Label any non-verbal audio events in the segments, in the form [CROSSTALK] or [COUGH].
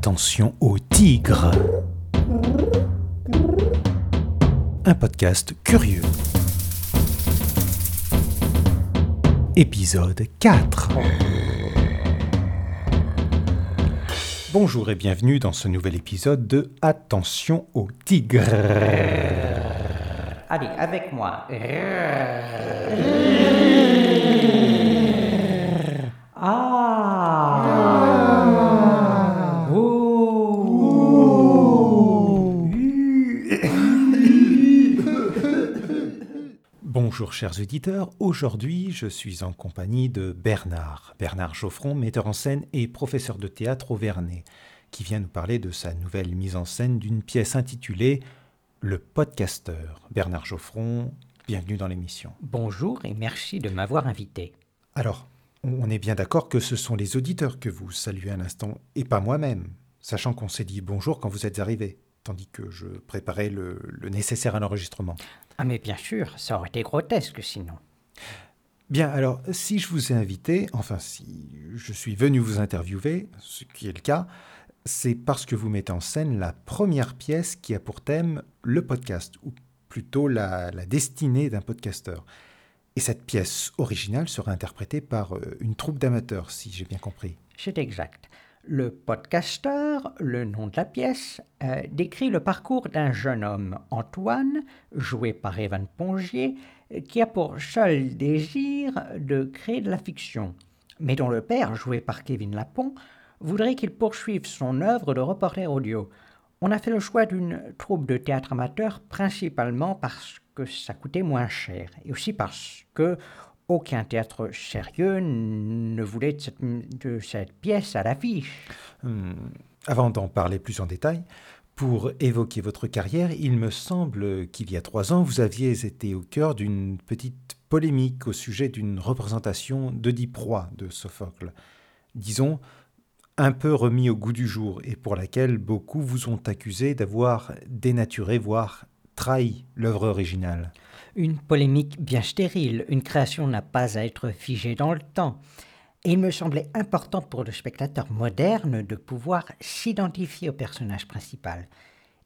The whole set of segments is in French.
Attention au tigre. Un podcast curieux. Épisode 4. Bonjour et bienvenue dans ce nouvel épisode de Attention au tigre. Allez, avec moi. Ah. Bonjour chers auditeurs, aujourd'hui je suis en compagnie de Bernard, Bernard Geoffron, metteur en scène et professeur de théâtre au Vernet, qui vient nous parler de sa nouvelle mise en scène d'une pièce intitulée Le podcasteur. Bernard Geoffron, bienvenue dans l'émission. Bonjour et merci de m'avoir invité. Alors, on est bien d'accord que ce sont les auditeurs que vous saluez à l'instant, et pas moi-même, sachant qu'on s'est dit bonjour quand vous êtes arrivé, tandis que je préparais le, le nécessaire à l'enregistrement. Ah mais bien sûr, ça aurait été grotesque sinon. Bien, alors, si je vous ai invité, enfin, si je suis venu vous interviewer, ce qui est le cas, c'est parce que vous mettez en scène la première pièce qui a pour thème le podcast, ou plutôt la, la destinée d'un podcasteur. Et cette pièce originale sera interprétée par euh, une troupe d'amateurs, si j'ai bien compris. C'est exact. Le podcaster, le nom de la pièce, euh, décrit le parcours d'un jeune homme, Antoine, joué par Evan Pongier, qui a pour seul désir de créer de la fiction, mais dont le père, joué par Kevin Lapon, voudrait qu'il poursuive son œuvre de reporter audio. On a fait le choix d'une troupe de théâtre amateur principalement parce que ça coûtait moins cher et aussi parce que aucun théâtre sérieux ne voulait de cette, pièce à l'affiche. Hum, avant d'en parler plus en détail, pour évoquer votre carrière, il me semble qu'il y a trois ans, vous aviez été au cœur d'une petite polémique au sujet d'une représentation d'Oedipe Roi de Sophocle. Disons, un peu remis au goût du jour et pour laquelle beaucoup vous ont accusé d'avoir dénaturé, voire trahi l'œuvre originale. Une polémique bien stérile, une création n'a pas à être figée dans le temps. Et il me semblait important pour le spectateur moderne de pouvoir s'identifier au personnage principal.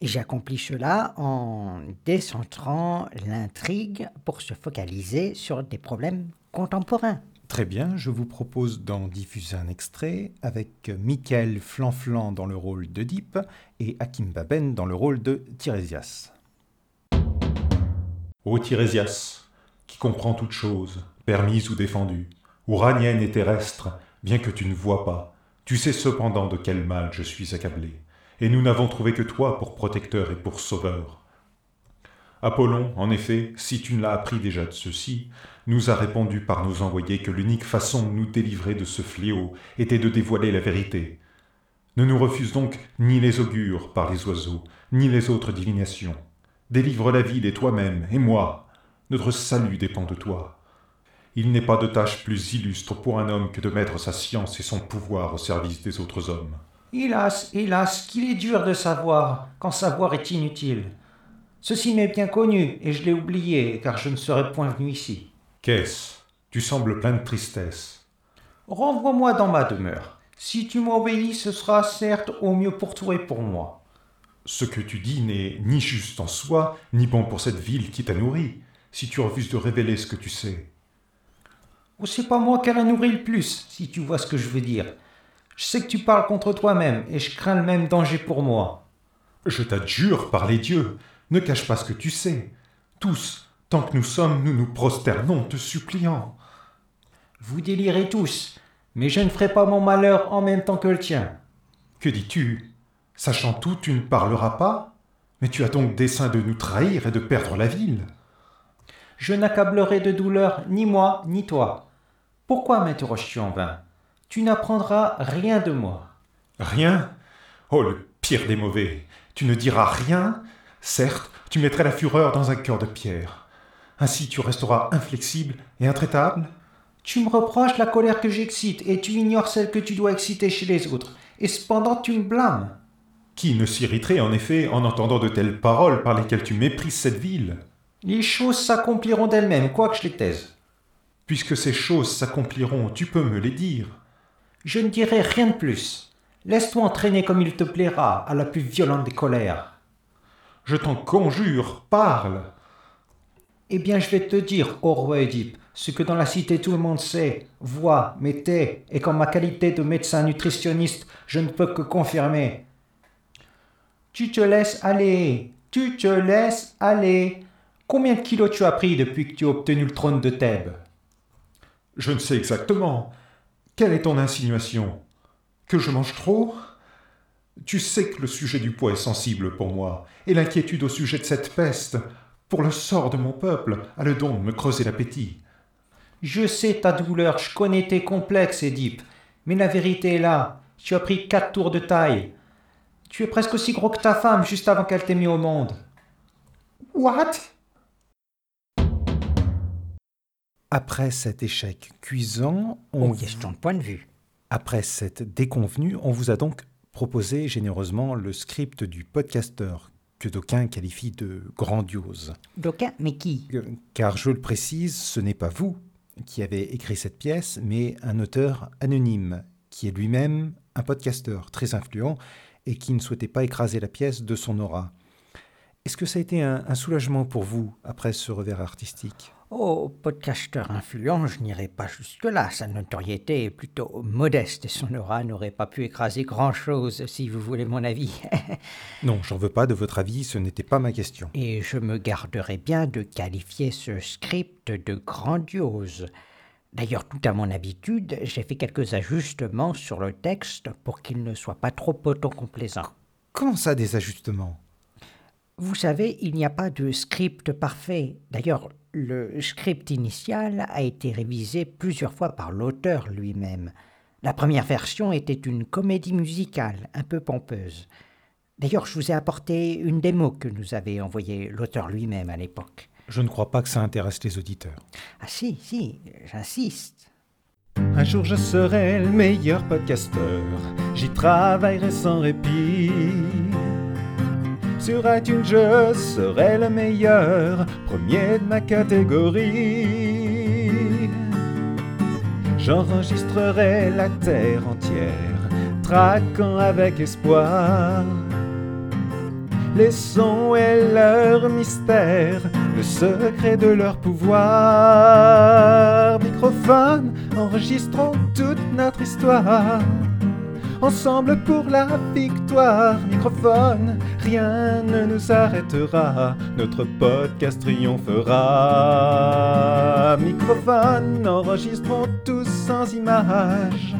Et j'ai accompli cela en décentrant l'intrigue pour se focaliser sur des problèmes contemporains. Très bien, je vous propose d'en diffuser un extrait avec Michael Flanflan dans le rôle d'Oedipe et Hakim Baben dans le rôle de Tirésias. Ô Tirésias, qui comprend toute chose, permise ou défendue, ouranienne et terrestre, bien que tu ne vois pas, tu sais cependant de quel mal je suis accablé, et nous n'avons trouvé que toi pour protecteur et pour sauveur. Apollon, en effet, si tu ne l'as appris déjà de ceci, nous a répondu par nous envoyer que l'unique façon de nous délivrer de ce fléau était de dévoiler la vérité. Ne nous refuse donc ni les augures par les oiseaux, ni les autres divinations. Délivre la ville et toi-même, et moi. Notre salut dépend de toi. Il n'est pas de tâche plus illustre pour un homme que de mettre sa science et son pouvoir au service des autres hommes. Hélas, hélas, qu'il est dur de savoir, quand savoir est inutile. Ceci m'est bien connu, et je l'ai oublié, car je ne serais point venu ici. Qu'est-ce? Tu sembles plein de tristesse. Renvoie-moi dans ma demeure. Si tu m'obéis, ce sera certes au mieux pour toi et pour moi. Ce que tu dis n'est ni juste en soi, ni bon pour cette ville qui t'a nourri, si tu refuses de révéler ce que tu sais. Oh, c'est pas moi qu'elle a nourri le plus, si tu vois ce que je veux dire. Je sais que tu parles contre toi-même, et je crains le même danger pour moi. Je t'adjure par les dieux, ne cache pas ce que tu sais. Tous, tant que nous sommes, nous nous prosternons, te suppliant. Vous délirez tous, mais je ne ferai pas mon malheur en même temps que le tien. Que dis-tu? Sachant tout, tu ne parleras pas Mais tu as donc dessein de nous trahir et de perdre la ville Je n'accablerai de douleur ni moi ni toi. Pourquoi m'interroges-tu en vain? Tu n'apprendras rien de moi. Rien? Oh, le pire des mauvais Tu ne diras rien Certes, tu mettrais la fureur dans un cœur de pierre. Ainsi tu resteras inflexible et intraitable Tu me reproches la colère que j'excite et tu ignores celle que tu dois exciter chez les autres. Et cependant tu me blâmes. Qui ne s'irriterait en effet en entendant de telles paroles par lesquelles tu méprises cette ville? Les choses s'accompliront d'elles-mêmes, quoique je les taise. Puisque ces choses s'accompliront, tu peux me les dire. Je ne dirai rien de plus. Laisse-toi entraîner comme il te plaira, à la plus violente des colères. Je t'en conjure, parle. Eh bien, je vais te dire, ô roi Édipe, ce que dans la cité tout le monde sait, voit, m'était, et qu'en ma qualité de médecin nutritionniste, je ne peux que confirmer. Tu te laisses aller, tu te laisses aller. Combien de kilos tu as pris depuis que tu as obtenu le trône de Thèbes? Je ne sais exactement. Quelle est ton insinuation? Que je mange trop? Tu sais que le sujet du poids est sensible pour moi, et l'inquiétude au sujet de cette peste, pour le sort de mon peuple, a le don de me creuser l'appétit. Je sais ta douleur, je connais tes complexes, Édipe, mais la vérité est là. Tu as pris quatre tours de taille. Tu es presque aussi gros que ta femme juste avant qu'elle t'ait mis au monde. What? Après cet échec cuisant, on Aux questions de point de vue. Après cette déconvenue, on vous a donc proposé généreusement le script du podcasteur, que d'aucuns qualifient de grandiose. D'aucuns, mais qui? Car je le précise, ce n'est pas vous qui avez écrit cette pièce, mais un auteur anonyme, qui est lui-même un podcasteur très influent et qui ne souhaitait pas écraser la pièce de son aura. Est-ce que ça a été un, un soulagement pour vous après ce revers artistique? Oh, podcasteur influent, je n'irai pas jusque-là. Sa notoriété est plutôt modeste et son aura n'aurait pas pu écraser grand-chose, si vous voulez mon avis. [LAUGHS] Non, j'en veux pas de votre avis, ce n'était pas ma question. et je me garderai bien de qualifier ce script de grandiose. D'ailleurs, tout à mon habitude, j'ai fait quelques ajustements sur le texte pour qu'il ne soit pas trop autocomplaisant. Comment ça, des ajustements? Vous savez, il n'y a pas de script parfait. D'ailleurs, le script initial a été révisé plusieurs fois par l'auteur lui-même. La première version était une comédie musicale, un peu pompeuse. D'ailleurs, je vous ai apporté une démo que nous avait envoyée l'auteur lui-même à l'époque. Je ne crois pas que ça intéresse les auditeurs. Ah si, si, j'insiste. Un jour je serai le meilleur podcasteur, j'y travaillerai sans répit. Sur iTunes je serai le meilleur, premier de ma catégorie. J'enregistrerai la terre entière, traquant avec espoir. Les sons et leurs mystères, le secret de leur pouvoir. Microphone, enregistrons toute notre histoire. Ensemble pour la victoire, microphone, rien ne nous arrêtera, notre podcast triomphera. Microphone, enregistrons tous sans image.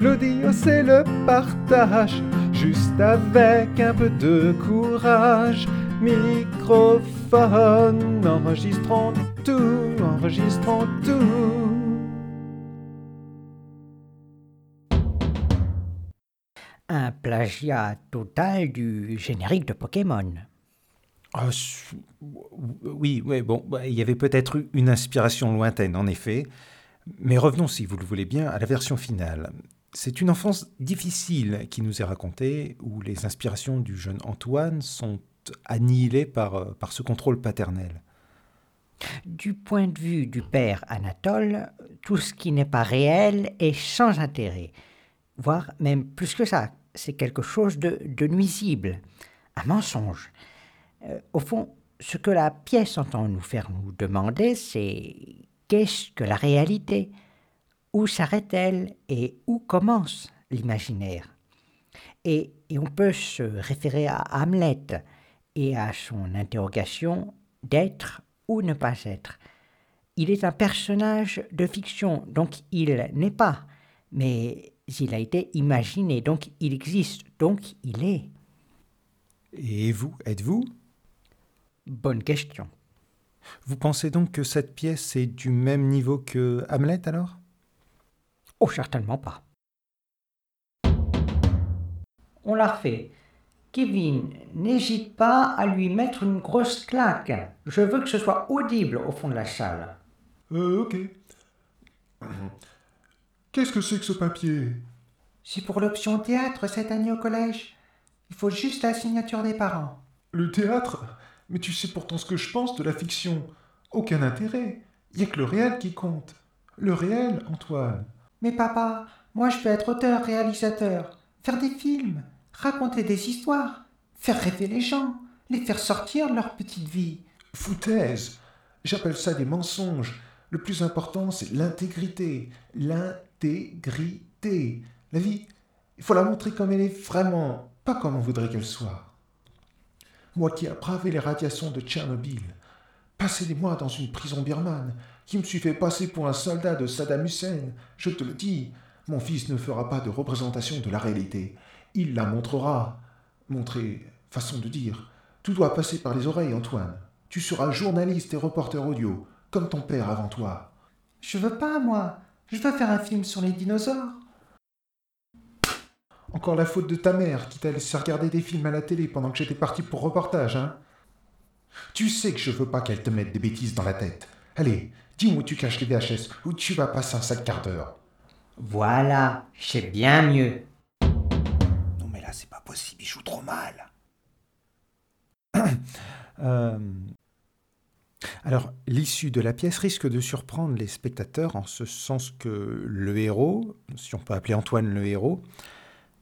L'audio c'est le partage, juste avec un peu de courage. Microphone, enregistrons tout, enregistrons tout. Un plagiat total du générique de Pokémon. Ah, oui, oui, bon, bah, il y avait peut-être eu une inspiration lointaine, en effet. Mais revenons, si vous le voulez bien, à la version finale. C'est une enfance difficile qui nous est racontée, où les inspirations du jeune Antoine sont annihilées par, euh, par ce contrôle paternel. Du point de vue du père Anatole, tout ce qui n'est pas réel est sans intérêt. Voire même plus que ça, c'est quelque chose de, de nuisible, un mensonge. Euh, au fond, ce que la pièce entend nous faire nous demander, c'est qu'est-ce que la réalité? Où s'arrête-t-elle et où commence l'imaginaire? Et, et on peut se référer à Hamlet et à son interrogation d'être ou ne pas être. Il est un personnage de fiction, donc il n'est pas, mais il a été imaginé, donc il existe, donc il est. Et vous, êtes-vous? Bonne question. Vous pensez donc que cette pièce est du même niveau que Hamlet alors? Oh, certainement pas. On l'a refait. Kevin, n'hésite pas à lui mettre une grosse claque. Je veux que ce soit audible au fond de la salle. Euh, ok. Qu'est-ce que c'est que ce papier? C'est pour l'option théâtre cette année au collège. Il faut juste la signature des parents. Le théâtre? Mais tu sais pourtant ce que je pense de la fiction. Aucun intérêt. Il n'y a que le réel qui compte. Le réel, Antoine. Mais papa, moi je veux être auteur-réalisateur. faire des films, raconter des histoires, faire rêver les gens, les faire sortir de leur petite vie. Foutaise J'appelle ça des mensonges. Le plus important, c'est l'intégrité. L'intégrité. La vie, il faut la montrer comme elle est vraiment, pas comme on voudrait qu'elle soit. Moi qui ai bravé les radiations de Tchernobyl, passé des mois dans une prison birmane, qui me suis fait passer pour un soldat de Saddam Hussein, je te le dis, mon fils ne fera pas de représentation de la réalité. Il la montrera. Montrer, façon de dire. Tout doit passer par les oreilles, Antoine. Tu seras journaliste et reporter audio, comme ton père avant toi. Je veux pas, moi. Je veux faire un film sur les dinosaures. Encore la faute de ta mère qui t'a laissé regarder des films à la télé pendant que j'étais parti pour reportage, hein Tu sais que je veux pas qu'elle te mette des bêtises dans la tête. Allez, dis-moi où tu caches les VHS, où tu vas passer un sale quart d'heure. Voilà, c'est bien mieux. Possible, il joue trop mal. [COUGHS] Euh, Alors, l'issue de la pièce risque de surprendre les spectateurs en ce sens que le héros, si on peut appeler Antoine le héros,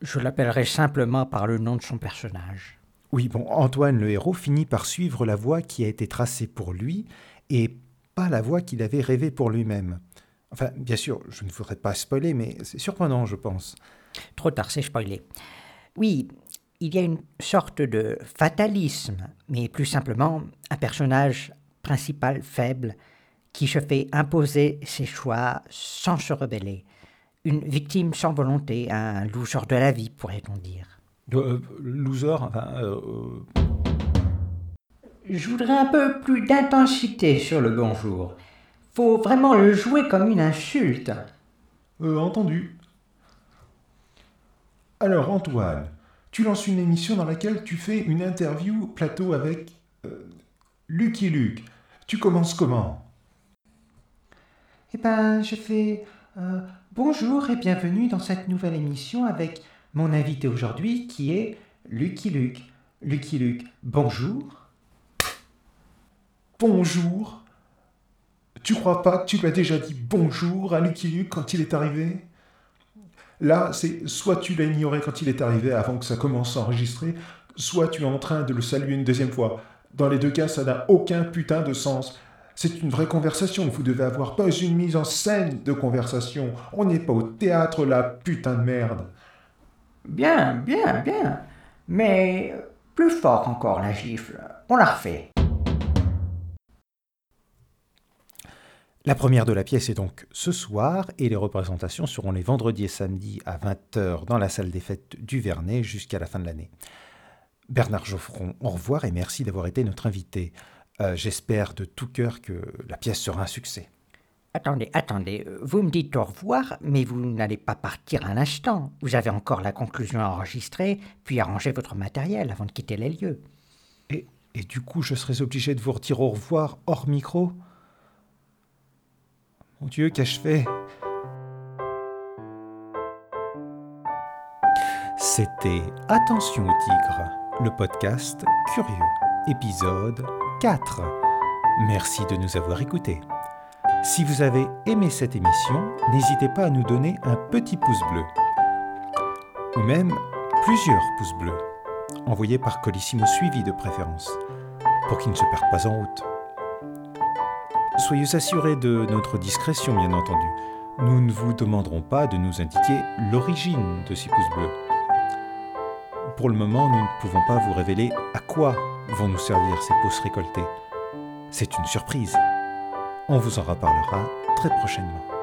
Je l'appellerai simplement par le nom de son personnage. oui, bon, Antoine le héros finit par suivre la voie qui a été tracée pour lui et pas la voie qu'il avait rêvée pour lui-même. Enfin, bien sûr, je ne voudrais pas spoiler, mais c'est surprenant, je pense. Trop tard, c'est spoilé. Oui, il y a une sorte de fatalisme, mais plus simplement un personnage principal faible qui se fait imposer ses choix sans se rebeller. Une victime sans volonté, un loser de la vie, pourrait-on dire. Euh, loser, enfin, euh, euh, Je voudrais un peu plus d'intensité sur le bonjour. Faut vraiment le jouer comme une insulte. Euh, entendu. Alors, Antoine, tu lances une émission dans laquelle tu fais une interview plateau avec euh, Lucky Luke. Tu commences comment? Eh ben, je fais euh, bonjour et bienvenue dans cette nouvelle émission avec mon invité aujourd'hui qui est Lucky Luke. Lucky Luke, bonjour. Bonjour. Tu crois pas que tu lui as déjà dit bonjour à Lucky Luke quand il est arrivé? Là, c'est soit tu l'as ignoré quand il est arrivé avant que ça commence à enregistrer, soit tu es en train de le saluer une deuxième fois. Dans les deux cas, ça n'a aucun putain de sens. C'est une vraie conversation, vous devez avoir pas une mise en scène de conversation. On n'est pas au théâtre là, putain de merde. Bien, bien, bien. Mais plus fort encore la gifle. On la refait. La première de la pièce est donc ce soir et les représentations seront les vendredis et samedis à 20h dans la salle des fêtes du Vernet jusqu'à la fin de l'année. Bernard Geoffron, au revoir et merci d'avoir été notre invité. Euh, J'espère de tout cœur que la pièce sera un succès. Attendez, attendez, vous me dites au revoir, mais vous n'allez pas partir un instant. Vous avez encore la conclusion à enregistrer, puis à ranger votre matériel avant de quitter les lieux. Et, et du coup, je serais obligé de vous redire au revoir hors micro? Dieu, qu'ai-je fait? C'était Attention au tigre, le podcast Curieux, épisode 4. Merci de nous avoir écoutés. Si vous avez aimé cette émission, n'hésitez pas à nous donner un petit pouce bleu. Ou même plusieurs pouces bleus, envoyés par Colissimo suivi de préférence, pour qu'il ne se perde pas en route. Soyez assurés de notre discrétion, bien entendu. Nous ne vous demanderons pas de nous indiquer l'origine de ces pouces bleus. Pour le moment, nous ne pouvons pas vous révéler à quoi vont nous servir ces pouces récoltés. C'est une surprise. On vous en reparlera très prochainement.